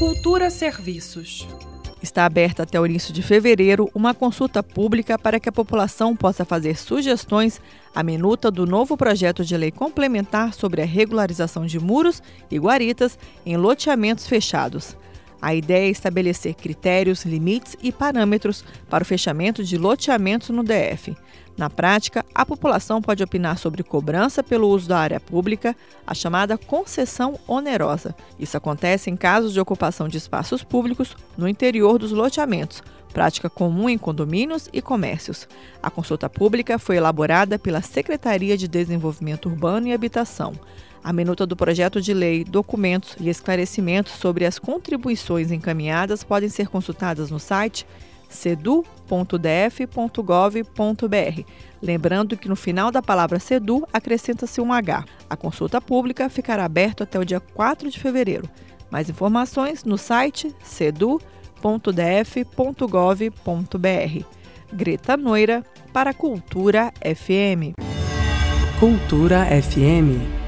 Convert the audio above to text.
Cultura Serviços. Está aberta até o início de fevereiro uma consulta pública para que a população possa fazer sugestões à minuta do novo projeto de lei complementar sobre a regularização de muros e guaritas em loteamentos fechados. A ideia é estabelecer critérios, limites e parâmetros para o fechamento de loteamentos no DF. Na prática, a população pode opinar sobre cobrança pelo uso da área pública, a chamada concessão onerosa. Isso acontece em casos de ocupação de espaços públicos no interior dos loteamentos, prática comum em condomínios e comércios. A consulta pública foi elaborada pela Secretaria de Desenvolvimento Urbano e Habitação. A minuta do projeto de lei, documentos e esclarecimentos sobre as contribuições encaminhadas podem ser consultadas no site sedu.df.gov.br. Lembrando que no final da palavra sedu acrescenta-se um H. A consulta pública ficará aberta até o dia 4 de fevereiro. Mais informações no site sedu.df.gov.br. Greta Noira para Cultura FM. Cultura FM